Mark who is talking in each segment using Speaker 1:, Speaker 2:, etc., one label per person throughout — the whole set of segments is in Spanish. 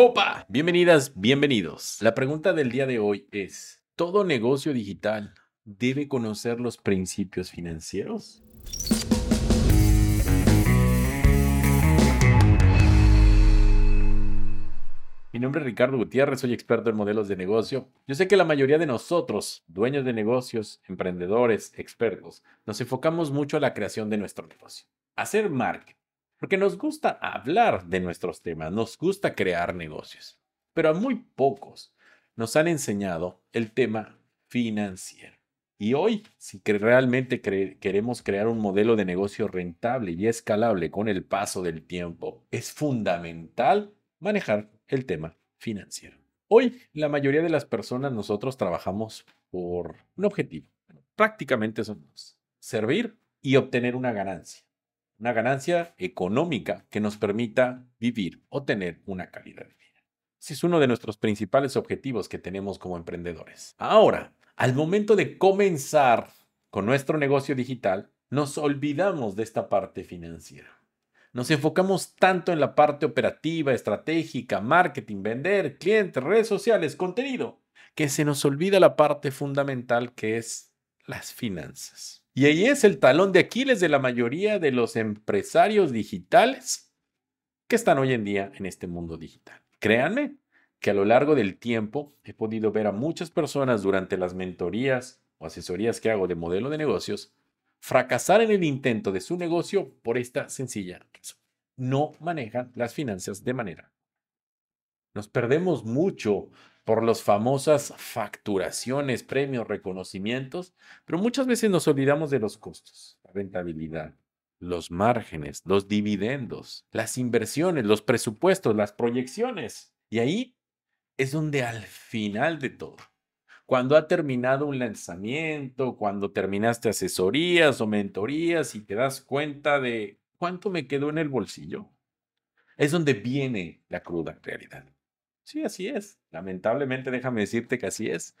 Speaker 1: ¡Opa! Bienvenidas, bienvenidos. La pregunta del día de hoy es, ¿todo negocio digital debe conocer los principios financieros? Mi nombre es Ricardo Gutiérrez, soy experto en modelos de negocio. Yo sé que la mayoría de nosotros, dueños de negocios, emprendedores, expertos, nos enfocamos mucho a la creación de nuestro negocio. Hacer marketing porque nos gusta hablar de nuestros temas, nos gusta crear negocios, pero a muy pocos nos han enseñado el tema financiero. Y hoy, si realmente queremos crear un modelo de negocio rentable y escalable con el paso del tiempo, es fundamental manejar el tema financiero. Hoy, la mayoría de las personas, nosotros trabajamos por un objetivo. Prácticamente son servir y obtener una ganancia una ganancia económica que nos permita vivir o tener una calidad de vida. Ese es uno de nuestros principales objetivos que tenemos como emprendedores. Ahora, al momento de comenzar con nuestro negocio digital, nos olvidamos de esta parte financiera. Nos enfocamos tanto en la parte operativa, estratégica, marketing, vender, clientes, redes sociales, contenido, que se nos olvida la parte fundamental que es las finanzas. Y ahí es el talón de Aquiles de la mayoría de los empresarios digitales que están hoy en día en este mundo digital. Créanme que a lo largo del tiempo he podido ver a muchas personas durante las mentorías o asesorías que hago de modelo de negocios fracasar en el intento de su negocio por esta sencilla razón. No manejan las finanzas de manera. Nos perdemos mucho por las famosas facturaciones, premios, reconocimientos, pero muchas veces nos olvidamos de los costos, la rentabilidad, los márgenes, los dividendos, las inversiones, los presupuestos, las proyecciones. Y ahí es donde al final de todo, cuando ha terminado un lanzamiento, cuando terminaste asesorías o mentorías y te das cuenta de cuánto me quedó en el bolsillo, es donde viene la cruda realidad. Sí, así es. Lamentablemente, déjame decirte que así es.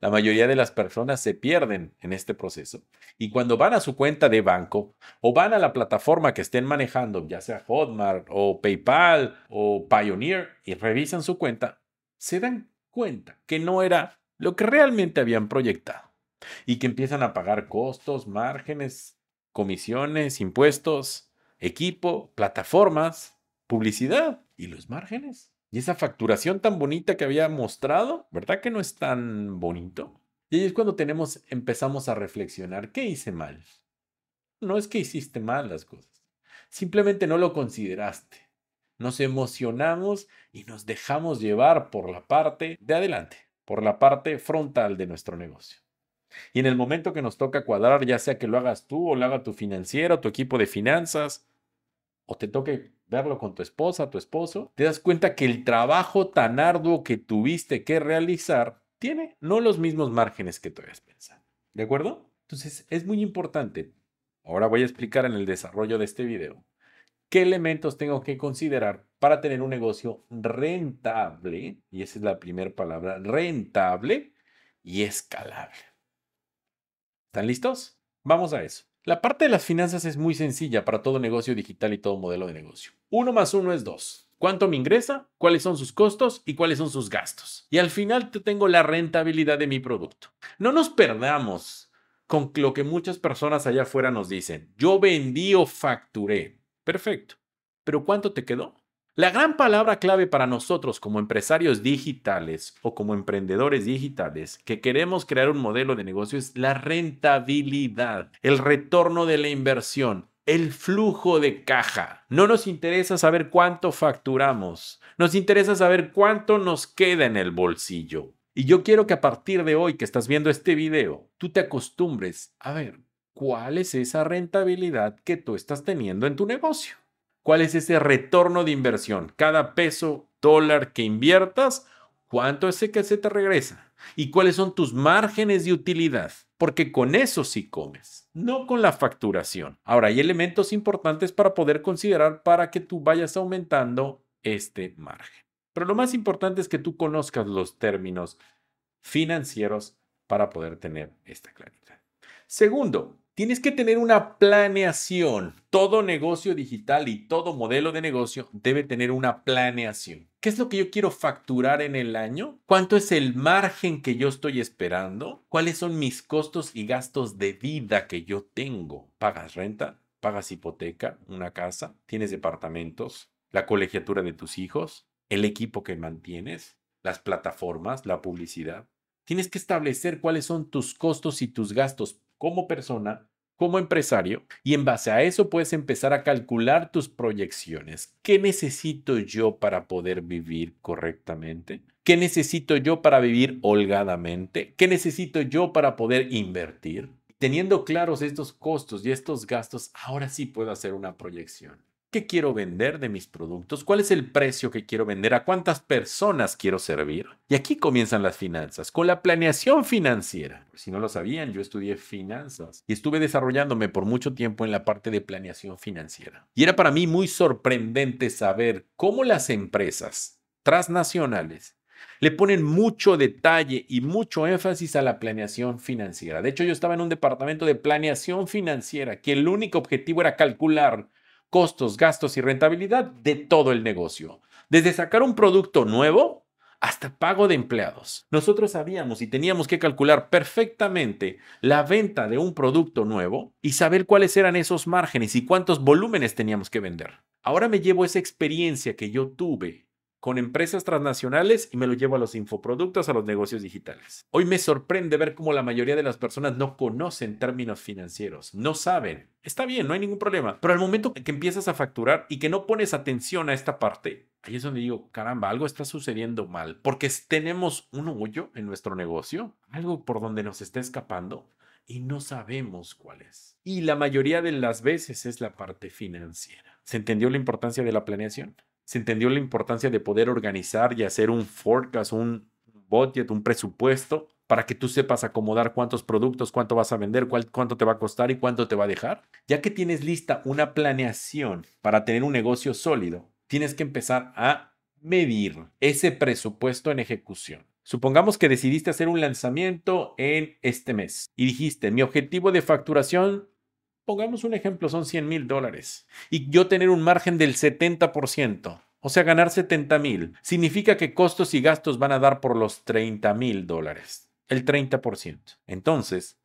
Speaker 1: La mayoría de las personas se pierden en este proceso y cuando van a su cuenta de banco o van a la plataforma que estén manejando, ya sea Hotmart o PayPal o Pioneer, y revisan su cuenta, se dan cuenta que no era lo que realmente habían proyectado y que empiezan a pagar costos, márgenes, comisiones, impuestos, equipo, plataformas, publicidad y los márgenes y esa facturación tan bonita que había mostrado, ¿verdad que no es tan bonito? Y ahí es cuando tenemos, empezamos a reflexionar, ¿qué hice mal? No es que hiciste mal las cosas, simplemente no lo consideraste. Nos emocionamos y nos dejamos llevar por la parte de adelante, por la parte frontal de nuestro negocio. Y en el momento que nos toca cuadrar, ya sea que lo hagas tú o lo haga tu financiero, tu equipo de finanzas, o te toque verlo con tu esposa, tu esposo, te das cuenta que el trabajo tan arduo que tuviste que realizar tiene no los mismos márgenes que tú habías. ¿De acuerdo? Entonces es muy importante. Ahora voy a explicar en el desarrollo de este video qué elementos tengo que considerar para tener un negocio rentable, y esa es la primera palabra, rentable y escalable. ¿Están listos? Vamos a eso. La parte de las finanzas es muy sencilla para todo negocio digital y todo modelo de negocio. Uno más uno es dos. ¿Cuánto me ingresa? ¿Cuáles son sus costos? ¿Y cuáles son sus gastos? Y al final te tengo la rentabilidad de mi producto. No nos perdamos con lo que muchas personas allá afuera nos dicen. Yo vendí o facturé. Perfecto. ¿Pero cuánto te quedó? La gran palabra clave para nosotros como empresarios digitales o como emprendedores digitales que queremos crear un modelo de negocio es la rentabilidad, el retorno de la inversión, el flujo de caja. No nos interesa saber cuánto facturamos, nos interesa saber cuánto nos queda en el bolsillo. Y yo quiero que a partir de hoy que estás viendo este video, tú te acostumbres a ver cuál es esa rentabilidad que tú estás teniendo en tu negocio. ¿Cuál es ese retorno de inversión? Cada peso, dólar que inviertas, ¿cuánto es que se te regresa? ¿Y cuáles son tus márgenes de utilidad? Porque con eso sí comes, no con la facturación. Ahora, hay elementos importantes para poder considerar para que tú vayas aumentando este margen. Pero lo más importante es que tú conozcas los términos financieros para poder tener esta claridad. Segundo, Tienes que tener una planeación. Todo negocio digital y todo modelo de negocio debe tener una planeación. ¿Qué es lo que yo quiero facturar en el año? ¿Cuánto es el margen que yo estoy esperando? ¿Cuáles son mis costos y gastos de vida que yo tengo? ¿Pagas renta? ¿Pagas hipoteca? ¿Una casa? ¿Tienes departamentos? ¿La colegiatura de tus hijos? ¿El equipo que mantienes? ¿Las plataformas? ¿La publicidad? Tienes que establecer cuáles son tus costos y tus gastos como persona, como empresario, y en base a eso puedes empezar a calcular tus proyecciones. ¿Qué necesito yo para poder vivir correctamente? ¿Qué necesito yo para vivir holgadamente? ¿Qué necesito yo para poder invertir? Teniendo claros estos costos y estos gastos, ahora sí puedo hacer una proyección. ¿Qué quiero vender de mis productos? ¿Cuál es el precio que quiero vender? ¿A cuántas personas quiero servir? Y aquí comienzan las finanzas, con la planeación financiera. Si no lo sabían, yo estudié finanzas y estuve desarrollándome por mucho tiempo en la parte de planeación financiera. Y era para mí muy sorprendente saber cómo las empresas transnacionales le ponen mucho detalle y mucho énfasis a la planeación financiera. De hecho, yo estaba en un departamento de planeación financiera que el único objetivo era calcular costos, gastos y rentabilidad de todo el negocio. Desde sacar un producto nuevo hasta pago de empleados. Nosotros sabíamos y teníamos que calcular perfectamente la venta de un producto nuevo y saber cuáles eran esos márgenes y cuántos volúmenes teníamos que vender. Ahora me llevo esa experiencia que yo tuve con empresas transnacionales y me lo llevo a los infoproductos, a los negocios digitales. Hoy me sorprende ver cómo la mayoría de las personas no conocen términos financieros, no saben. Está bien, no hay ningún problema, pero al momento que empiezas a facturar y que no pones atención a esta parte, ahí es donde digo, caramba, algo está sucediendo mal, porque tenemos un hoyo en nuestro negocio, algo por donde nos está escapando y no sabemos cuál es. Y la mayoría de las veces es la parte financiera. ¿Se entendió la importancia de la planeación? Se entendió la importancia de poder organizar y hacer un forecast, un budget, un presupuesto para que tú sepas acomodar cuántos productos, cuánto vas a vender, cuánto te va a costar y cuánto te va a dejar. Ya que tienes lista una planeación para tener un negocio sólido, tienes que empezar a medir ese presupuesto en ejecución. Supongamos que decidiste hacer un lanzamiento en este mes y dijiste, mi objetivo de facturación Pongamos un ejemplo, son 100 mil dólares. Y yo tener un margen del 70%, o sea, ganar 70 mil, significa que costos y gastos van a dar por los 30 mil dólares, el 30%. Entonces,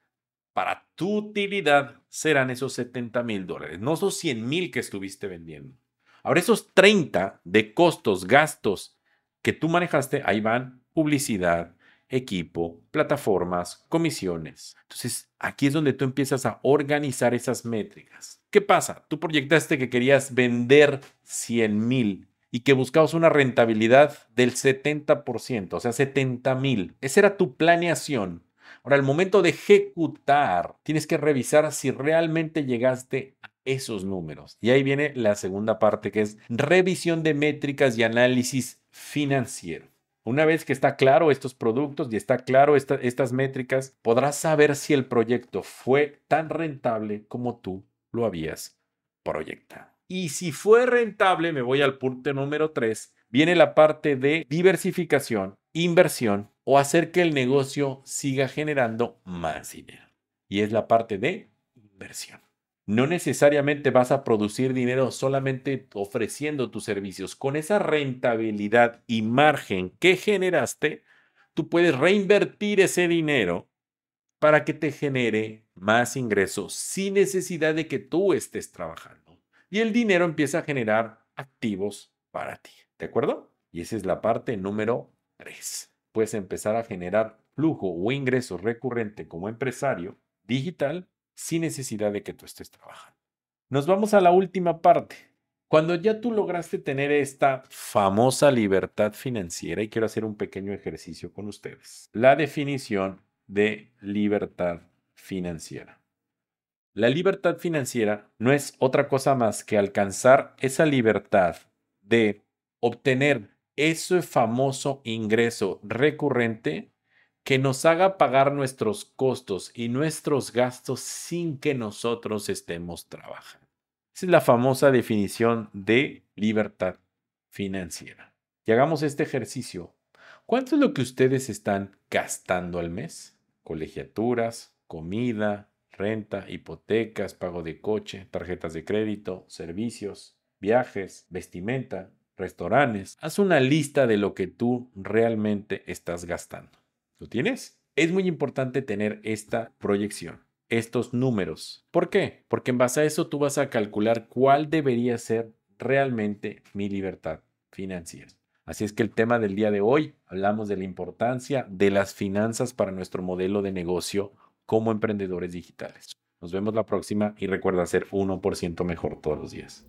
Speaker 1: para tu utilidad serán esos 70 mil dólares, no esos 100 mil que estuviste vendiendo. Ahora, esos 30 de costos, gastos que tú manejaste, ahí van publicidad, equipo, plataformas, comisiones. Entonces, aquí es donde tú empiezas a organizar esas métricas. ¿Qué pasa? Tú proyectaste que querías vender 100 mil y que buscabas una rentabilidad del 70%, o sea, 70 mil. Esa era tu planeación. Ahora, al momento de ejecutar, tienes que revisar si realmente llegaste a esos números. Y ahí viene la segunda parte, que es revisión de métricas y análisis financiero. Una vez que está claro estos productos y está claro estas métricas, podrás saber si el proyecto fue tan rentable como tú lo habías proyectado. Y si fue rentable, me voy al punto número 3, viene la parte de diversificación, inversión o hacer que el negocio siga generando más dinero. Y es la parte de inversión no necesariamente vas a producir dinero solamente ofreciendo tus servicios. Con esa rentabilidad y margen que generaste, tú puedes reinvertir ese dinero para que te genere más ingresos sin necesidad de que tú estés trabajando. Y el dinero empieza a generar activos para ti. ¿De acuerdo? Y esa es la parte número 3. Puedes empezar a generar flujo o ingreso recurrente como empresario digital sin necesidad de que tú estés trabajando. Nos vamos a la última parte. Cuando ya tú lograste tener esta famosa libertad financiera, y quiero hacer un pequeño ejercicio con ustedes, la definición de libertad financiera. La libertad financiera no es otra cosa más que alcanzar esa libertad de obtener ese famoso ingreso recurrente que nos haga pagar nuestros costos y nuestros gastos sin que nosotros estemos trabajando. Esa es la famosa definición de libertad financiera. Y hagamos este ejercicio. ¿Cuánto es lo que ustedes están gastando al mes? Colegiaturas, comida, renta, hipotecas, pago de coche, tarjetas de crédito, servicios, viajes, vestimenta, restaurantes. Haz una lista de lo que tú realmente estás gastando. ¿Lo tienes? Es muy importante tener esta proyección, estos números. ¿Por qué? Porque en base a eso tú vas a calcular cuál debería ser realmente mi libertad financiera. Así es que el tema del día de hoy hablamos de la importancia de las finanzas para nuestro modelo de negocio como emprendedores digitales. Nos vemos la próxima y recuerda ser 1% mejor todos los días.